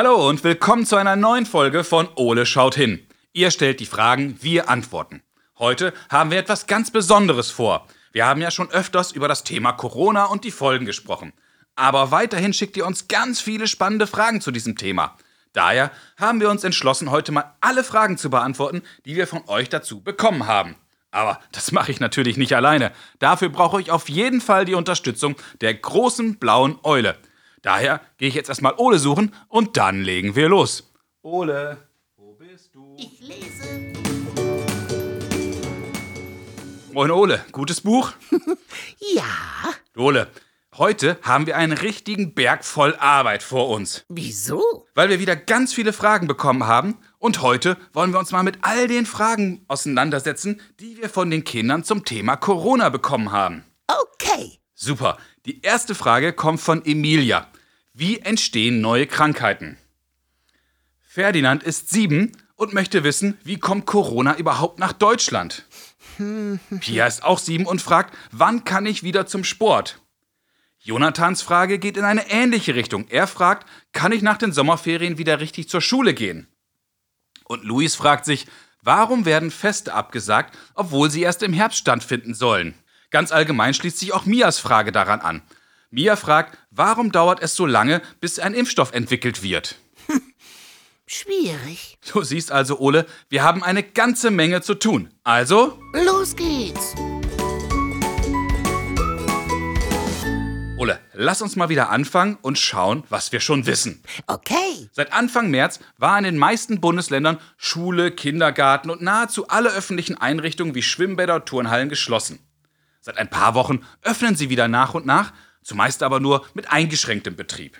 Hallo und willkommen zu einer neuen Folge von Ole schaut hin. Ihr stellt die Fragen, wir antworten. Heute haben wir etwas ganz Besonderes vor. Wir haben ja schon öfters über das Thema Corona und die Folgen gesprochen. Aber weiterhin schickt ihr uns ganz viele spannende Fragen zu diesem Thema. Daher haben wir uns entschlossen, heute mal alle Fragen zu beantworten, die wir von euch dazu bekommen haben. Aber das mache ich natürlich nicht alleine. Dafür brauche ich auf jeden Fall die Unterstützung der großen blauen Eule. Daher gehe ich jetzt erstmal Ole suchen und dann legen wir los. Ole, wo bist du? Ich lese. Moin Ole, gutes Buch? Ja. Ole, heute haben wir einen richtigen Berg voll Arbeit vor uns. Wieso? Weil wir wieder ganz viele Fragen bekommen haben und heute wollen wir uns mal mit all den Fragen auseinandersetzen, die wir von den Kindern zum Thema Corona bekommen haben. Okay. Super. Die erste Frage kommt von Emilia. Wie entstehen neue Krankheiten? Ferdinand ist sieben und möchte wissen, wie kommt Corona überhaupt nach Deutschland? Pia ist auch sieben und fragt, wann kann ich wieder zum Sport? Jonathans Frage geht in eine ähnliche Richtung. Er fragt, kann ich nach den Sommerferien wieder richtig zur Schule gehen? Und Luis fragt sich, warum werden Feste abgesagt, obwohl sie erst im Herbst stattfinden sollen? Ganz allgemein schließt sich auch Mias Frage daran an. Mia fragt, warum dauert es so lange, bis ein Impfstoff entwickelt wird? Schwierig. Du siehst also, Ole, wir haben eine ganze Menge zu tun. Also, Los geht's. Ole, lass uns mal wieder anfangen und schauen, was wir schon wissen. Okay. Seit Anfang März war in den meisten Bundesländern Schule, Kindergarten und nahezu alle öffentlichen Einrichtungen wie Schwimmbäder und Turnhallen geschlossen. Seit ein paar Wochen öffnen sie wieder nach und nach, zumeist aber nur mit eingeschränktem Betrieb.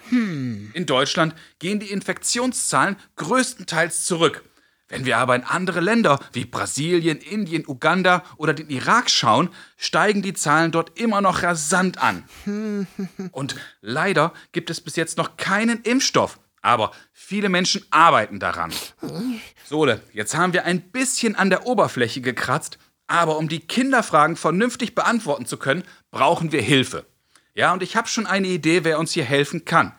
In Deutschland gehen die Infektionszahlen größtenteils zurück. Wenn wir aber in andere Länder wie Brasilien, Indien, Uganda oder den Irak schauen, steigen die Zahlen dort immer noch rasant an. Und leider gibt es bis jetzt noch keinen Impfstoff. Aber viele Menschen arbeiten daran. Sole, jetzt haben wir ein bisschen an der Oberfläche gekratzt, aber um die Kinderfragen vernünftig beantworten zu können, brauchen wir Hilfe. Ja, und ich habe schon eine Idee, wer uns hier helfen kann.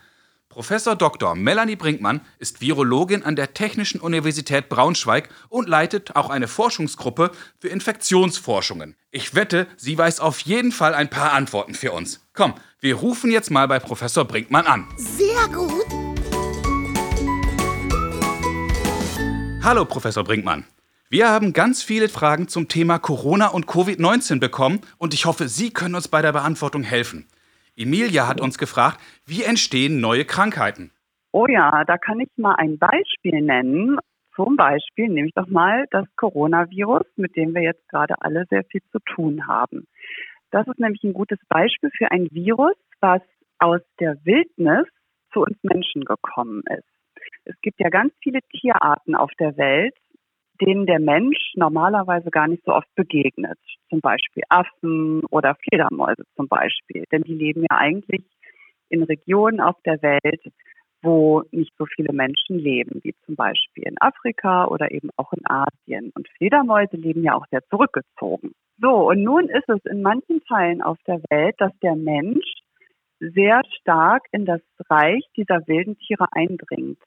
Professor Dr. Melanie Brinkmann ist Virologin an der Technischen Universität Braunschweig und leitet auch eine Forschungsgruppe für Infektionsforschungen. Ich wette, sie weiß auf jeden Fall ein paar Antworten für uns. Komm, wir rufen jetzt mal bei Professor Brinkmann an. Sehr gut. Hallo, Professor Brinkmann. Wir haben ganz viele Fragen zum Thema Corona und Covid-19 bekommen und ich hoffe, Sie können uns bei der Beantwortung helfen. Emilia hat uns gefragt, wie entstehen neue Krankheiten? Oh ja, da kann ich mal ein Beispiel nennen. Zum Beispiel nehme ich doch mal das Coronavirus, mit dem wir jetzt gerade alle sehr viel zu tun haben. Das ist nämlich ein gutes Beispiel für ein Virus, was aus der Wildnis zu uns Menschen gekommen ist. Es gibt ja ganz viele Tierarten auf der Welt, denen der Mensch normalerweise gar nicht so oft begegnet. Zum Beispiel Affen oder Fledermäuse zum Beispiel. Denn die leben ja eigentlich in Regionen auf der Welt, wo nicht so viele Menschen leben, wie zum Beispiel in Afrika oder eben auch in Asien. Und Fledermäuse leben ja auch sehr zurückgezogen. So, und nun ist es in manchen Teilen auf der Welt, dass der Mensch sehr stark in das Reich dieser wilden Tiere eindringt.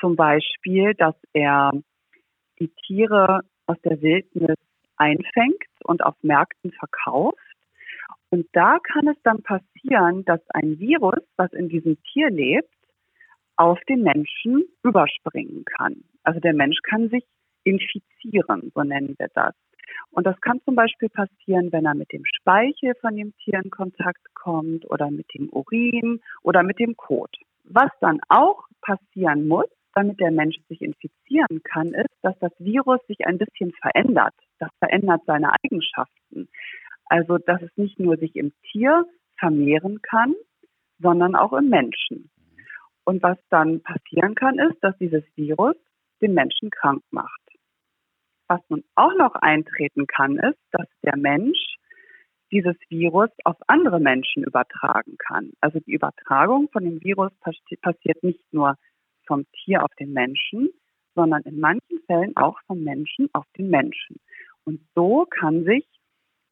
Zum Beispiel, dass er die Tiere aus der Wildnis einfängt und auf Märkten verkauft. Und da kann es dann passieren, dass ein Virus, was in diesem Tier lebt, auf den Menschen überspringen kann. Also der Mensch kann sich infizieren, so nennen wir das. Und das kann zum Beispiel passieren, wenn er mit dem Speichel von dem Tier in Kontakt kommt oder mit dem Urin oder mit dem Kot. Was dann auch passieren muss, damit der Mensch sich infizieren kann, ist, dass das Virus sich ein bisschen verändert. Das verändert seine Eigenschaften. Also, dass es nicht nur sich im Tier vermehren kann, sondern auch im Menschen. Und was dann passieren kann, ist, dass dieses Virus den Menschen krank macht. Was nun auch noch eintreten kann, ist, dass der Mensch dieses Virus auf andere Menschen übertragen kann. Also die Übertragung von dem Virus passiert nicht nur vom Tier auf den Menschen, sondern in manchen Fällen auch vom Menschen auf den Menschen. Und so kann sich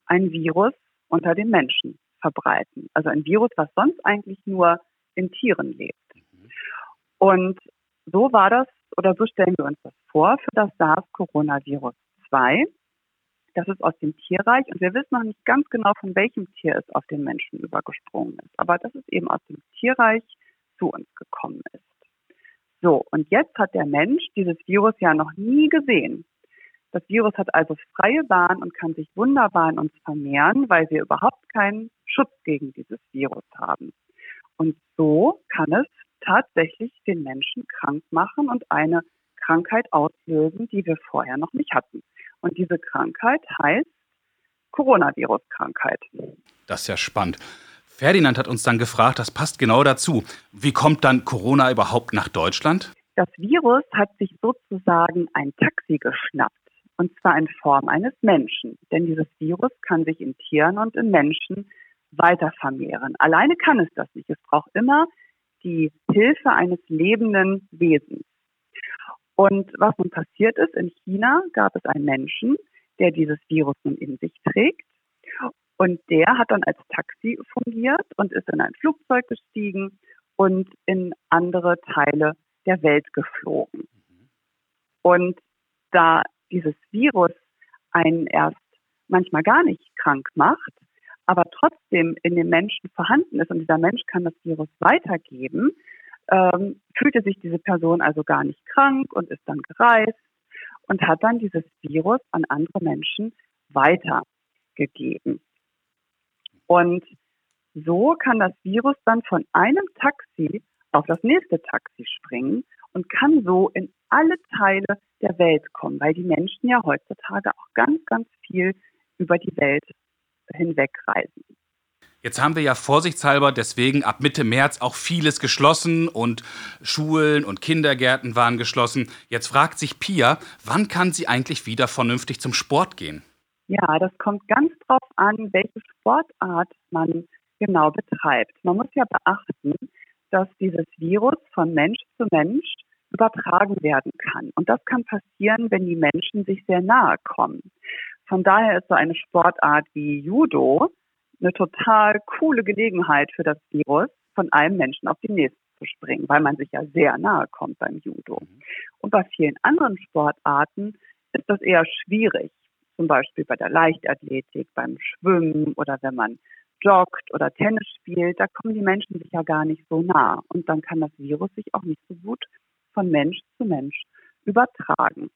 ein Virus unter den Menschen verbreiten. Also ein Virus, was sonst eigentlich nur in Tieren lebt. Und so war das, oder so stellen wir uns das vor für das SARS-Coronavirus 2. Das ist aus dem Tierreich und wir wissen noch nicht ganz genau, von welchem Tier es auf den Menschen übergesprungen ist. Aber das ist eben aus dem Tierreich zu uns gekommen ist. So, und jetzt hat der Mensch dieses Virus ja noch nie gesehen. Das Virus hat also freie Bahn und kann sich wunderbar in uns vermehren, weil wir überhaupt keinen Schutz gegen dieses Virus haben. Und so kann es tatsächlich den Menschen krank machen und eine Krankheit auslösen, die wir vorher noch nicht hatten. Und diese Krankheit heißt Coronavirus-Krankheit. Das ist ja spannend. Ferdinand hat uns dann gefragt, das passt genau dazu. Wie kommt dann Corona überhaupt nach Deutschland? Das Virus hat sich sozusagen ein Taxi geschnappt. Und zwar in Form eines Menschen. Denn dieses Virus kann sich in Tieren und in Menschen weiter vermehren. Alleine kann es das nicht. Es braucht immer die Hilfe eines lebenden Wesens. Und was nun passiert ist, in China gab es einen Menschen, der dieses Virus nun in sich trägt. Und der hat dann als Taxi fungiert und ist in ein Flugzeug gestiegen und in andere Teile der Welt geflogen. Und da dieses Virus einen erst manchmal gar nicht krank macht, aber trotzdem in dem Menschen vorhanden ist und dieser Mensch kann das Virus weitergeben, ähm, fühlte sich diese Person also gar nicht krank und ist dann gereist und hat dann dieses Virus an andere Menschen weitergegeben. Und so kann das Virus dann von einem Taxi auf das nächste Taxi springen und kann so in alle Teile der Welt kommen, weil die Menschen ja heutzutage auch ganz, ganz viel über die Welt hinweg reisen. Jetzt haben wir ja vorsichtshalber deswegen ab Mitte März auch vieles geschlossen und Schulen und Kindergärten waren geschlossen. Jetzt fragt sich Pia, wann kann sie eigentlich wieder vernünftig zum Sport gehen? Ja, das kommt ganz drauf an, welche Sportart man genau betreibt. Man muss ja beachten, dass dieses Virus von Mensch zu Mensch übertragen werden kann. Und das kann passieren, wenn die Menschen sich sehr nahe kommen. Von daher ist so eine Sportart wie Judo eine total coole Gelegenheit für das Virus, von einem Menschen auf den nächsten zu springen, weil man sich ja sehr nahe kommt beim Judo. Und bei vielen anderen Sportarten ist das eher schwierig zum Beispiel bei der Leichtathletik, beim Schwimmen oder wenn man joggt oder Tennis spielt, da kommen die Menschen sich ja gar nicht so nah. Und dann kann das Virus sich auch nicht so gut von Mensch zu Mensch übertragen.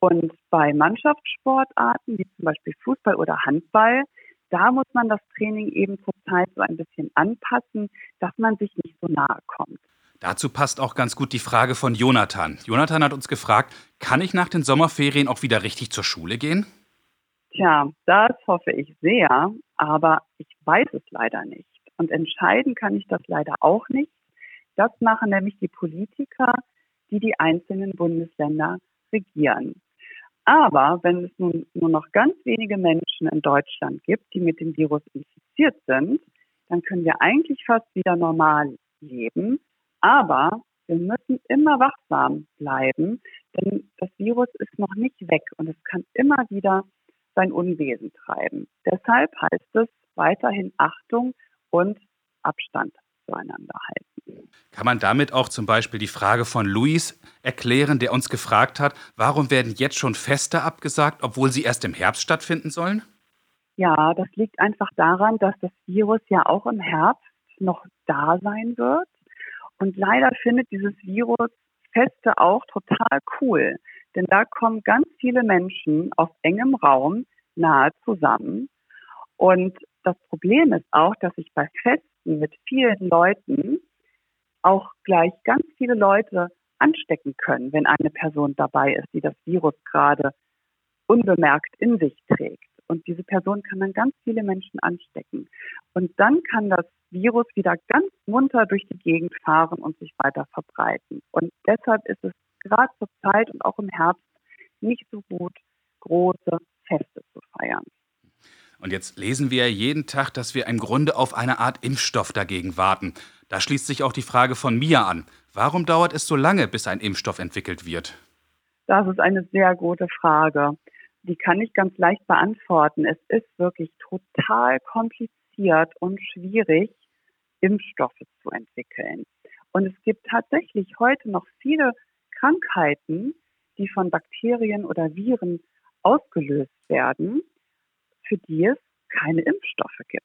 Und bei Mannschaftssportarten, wie zum Beispiel Fußball oder Handball, da muss man das Training eben zur Zeit so ein bisschen anpassen, dass man sich nicht so nahe kommt. Dazu passt auch ganz gut die Frage von Jonathan. Jonathan hat uns gefragt, kann ich nach den Sommerferien auch wieder richtig zur Schule gehen? Tja, das hoffe ich sehr, aber ich weiß es leider nicht. Und entscheiden kann ich das leider auch nicht. Das machen nämlich die Politiker, die die einzelnen Bundesländer regieren. Aber wenn es nun nur noch ganz wenige Menschen in Deutschland gibt, die mit dem Virus infiziert sind, dann können wir eigentlich fast wieder normal leben. Aber wir müssen immer wachsam bleiben, denn das Virus ist noch nicht weg und es kann immer wieder sein Unwesen treiben. Deshalb heißt es weiterhin Achtung und Abstand zueinander halten. Kann man damit auch zum Beispiel die Frage von Luis erklären, der uns gefragt hat, warum werden jetzt schon Feste abgesagt, obwohl sie erst im Herbst stattfinden sollen? Ja, das liegt einfach daran, dass das Virus ja auch im Herbst noch da sein wird und leider findet dieses Virus Feste auch total cool, denn da kommen ganz viele Menschen auf engem Raum nahe zusammen. Und das Problem ist auch, dass sich bei Festen mit vielen Leuten auch gleich ganz viele Leute anstecken können, wenn eine Person dabei ist, die das Virus gerade unbemerkt in sich trägt. Und diese Person kann dann ganz viele Menschen anstecken. Und dann kann das Virus wieder ganz munter durch die Gegend fahren und sich weiter verbreiten. Und deshalb ist es gerade zur Zeit und auch im Herbst nicht so gut, große Feste zu feiern. Und jetzt lesen wir jeden Tag, dass wir im Grunde auf eine Art Impfstoff dagegen warten. Da schließt sich auch die Frage von mir an. Warum dauert es so lange, bis ein Impfstoff entwickelt wird? Das ist eine sehr gute Frage die kann ich ganz leicht beantworten. Es ist wirklich total kompliziert und schwierig, Impfstoffe zu entwickeln. Und es gibt tatsächlich heute noch viele Krankheiten, die von Bakterien oder Viren ausgelöst werden, für die es keine Impfstoffe gibt.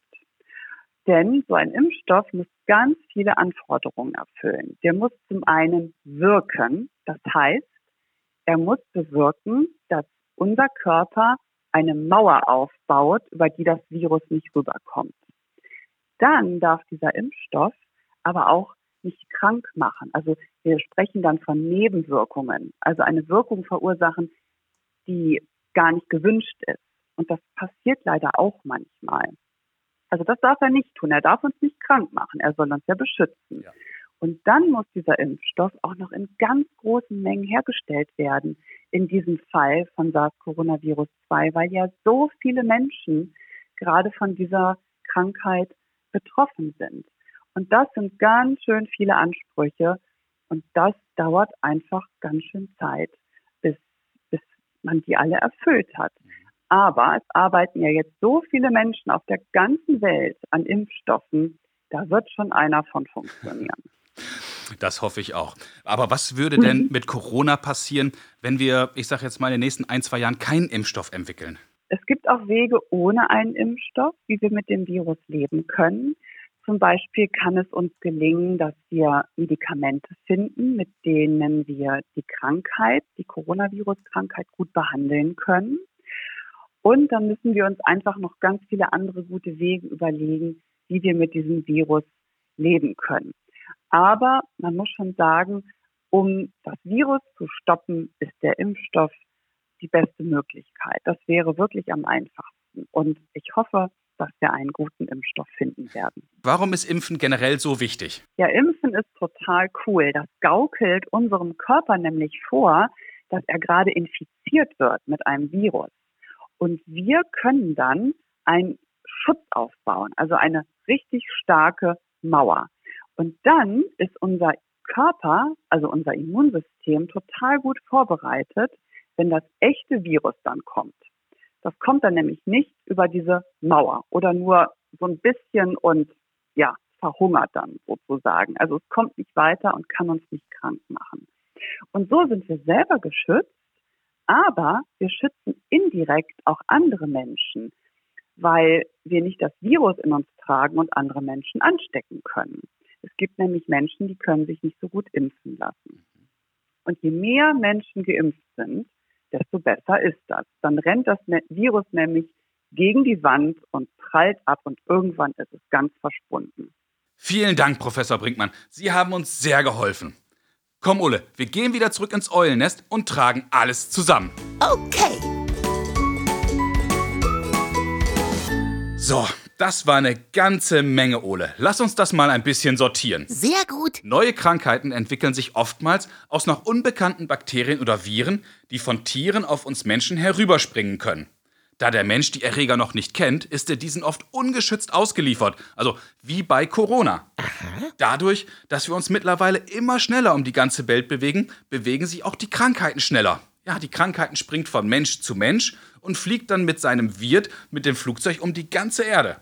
Denn so ein Impfstoff muss ganz viele Anforderungen erfüllen. Der muss zum einen wirken, das heißt, er muss bewirken, dass unser Körper eine Mauer aufbaut, über die das Virus nicht rüberkommt. Dann darf dieser Impfstoff aber auch nicht krank machen. Also wir sprechen dann von Nebenwirkungen, also eine Wirkung verursachen, die gar nicht gewünscht ist. Und das passiert leider auch manchmal. Also das darf er nicht tun. Er darf uns nicht krank machen. Er soll uns ja beschützen. Ja. Und dann muss dieser Impfstoff auch noch in ganz großen Mengen hergestellt werden. In diesem Fall von SARS-Coronavirus 2, weil ja so viele Menschen gerade von dieser Krankheit betroffen sind. Und das sind ganz schön viele Ansprüche. Und das dauert einfach ganz schön Zeit, bis, bis man die alle erfüllt hat. Aber es arbeiten ja jetzt so viele Menschen auf der ganzen Welt an Impfstoffen, da wird schon einer von funktionieren. Das hoffe ich auch. Aber was würde denn mit Corona passieren, wenn wir, ich sage jetzt mal, in den nächsten ein, zwei Jahren keinen Impfstoff entwickeln? Es gibt auch Wege ohne einen Impfstoff, wie wir mit dem Virus leben können. Zum Beispiel kann es uns gelingen, dass wir Medikamente finden, mit denen wir die Krankheit, die Coronavirus-Krankheit gut behandeln können. Und dann müssen wir uns einfach noch ganz viele andere gute Wege überlegen, wie wir mit diesem Virus leben können. Aber man muss schon sagen, um das Virus zu stoppen, ist der Impfstoff die beste Möglichkeit. Das wäre wirklich am einfachsten. Und ich hoffe, dass wir einen guten Impfstoff finden werden. Warum ist Impfen generell so wichtig? Ja, Impfen ist total cool. Das gaukelt unserem Körper nämlich vor, dass er gerade infiziert wird mit einem Virus. Und wir können dann einen Schutz aufbauen, also eine richtig starke Mauer. Und dann ist unser Körper, also unser Immunsystem, total gut vorbereitet, wenn das echte Virus dann kommt. Das kommt dann nämlich nicht über diese Mauer oder nur so ein bisschen und ja, verhungert dann sozusagen. Also es kommt nicht weiter und kann uns nicht krank machen. Und so sind wir selber geschützt, aber wir schützen indirekt auch andere Menschen, weil wir nicht das Virus in uns tragen und andere Menschen anstecken können. Es gibt nämlich Menschen, die können sich nicht so gut impfen lassen. Und je mehr Menschen geimpft sind, desto besser ist das. Dann rennt das Virus nämlich gegen die Wand und prallt ab und irgendwann ist es ganz verschwunden. Vielen Dank, Professor Brinkmann. Sie haben uns sehr geholfen. Komm, Ulle, wir gehen wieder zurück ins Eulennest und tragen alles zusammen. Okay. So, das war eine ganze Menge, Ole. Lass uns das mal ein bisschen sortieren. Sehr gut. Neue Krankheiten entwickeln sich oftmals aus noch unbekannten Bakterien oder Viren, die von Tieren auf uns Menschen herüberspringen können. Da der Mensch die Erreger noch nicht kennt, ist er diesen oft ungeschützt ausgeliefert, also wie bei Corona. Aha. Dadurch, dass wir uns mittlerweile immer schneller um die ganze Welt bewegen, bewegen sich auch die Krankheiten schneller. Ja, die Krankheiten springt von Mensch zu Mensch und fliegt dann mit seinem Wirt mit dem Flugzeug um die ganze Erde.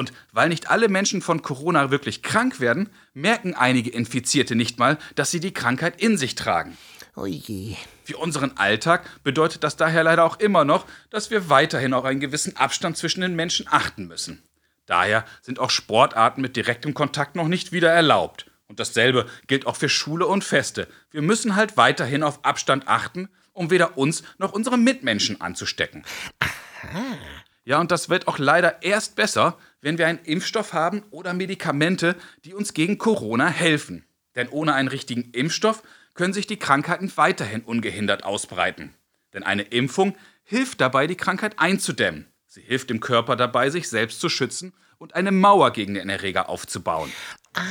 Und weil nicht alle Menschen von Corona wirklich krank werden, merken einige Infizierte nicht mal, dass sie die Krankheit in sich tragen. Oje. Für unseren Alltag bedeutet das daher leider auch immer noch, dass wir weiterhin auf einen gewissen Abstand zwischen den Menschen achten müssen. Daher sind auch Sportarten mit direktem Kontakt noch nicht wieder erlaubt. Und dasselbe gilt auch für Schule und Feste. Wir müssen halt weiterhin auf Abstand achten, um weder uns noch unsere Mitmenschen anzustecken. Aha. Ja, und das wird auch leider erst besser, wenn wir einen Impfstoff haben oder Medikamente, die uns gegen Corona helfen. Denn ohne einen richtigen Impfstoff können sich die Krankheiten weiterhin ungehindert ausbreiten. Denn eine Impfung hilft dabei, die Krankheit einzudämmen. Sie hilft dem Körper dabei, sich selbst zu schützen und eine Mauer gegen den Erreger aufzubauen. Ah.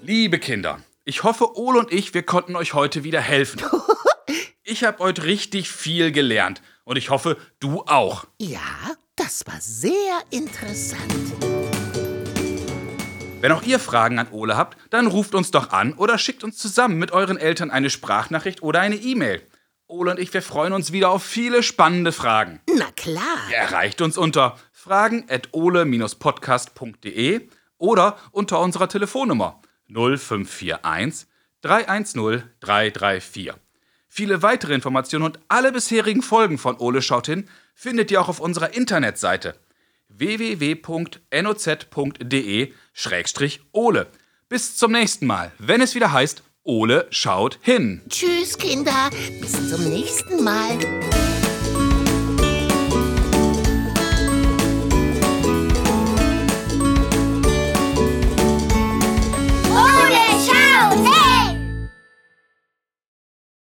Liebe Kinder, ich hoffe, Ole und ich, wir konnten euch heute wieder helfen. Ich habe heute richtig viel gelernt und ich hoffe, du auch. Ja, das war sehr interessant. Wenn auch ihr Fragen an Ole habt, dann ruft uns doch an oder schickt uns zusammen mit euren Eltern eine Sprachnachricht oder eine E-Mail. Ole und ich, wir freuen uns wieder auf viele spannende Fragen. Na klar. Ihr erreicht uns unter fragen.ole-podcast.de oder unter unserer Telefonnummer 0541 310 334. Viele weitere Informationen und alle bisherigen Folgen von Ole schaut hin findet ihr auch auf unserer Internetseite www.noz.de-ole. Bis zum nächsten Mal, wenn es wieder heißt Ole schaut hin. Tschüss, Kinder. Bis zum nächsten Mal.